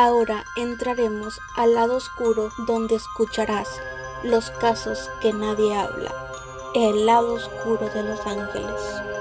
Ahora entraremos al lado oscuro donde escucharás los casos que nadie habla, el lado oscuro de los ángeles.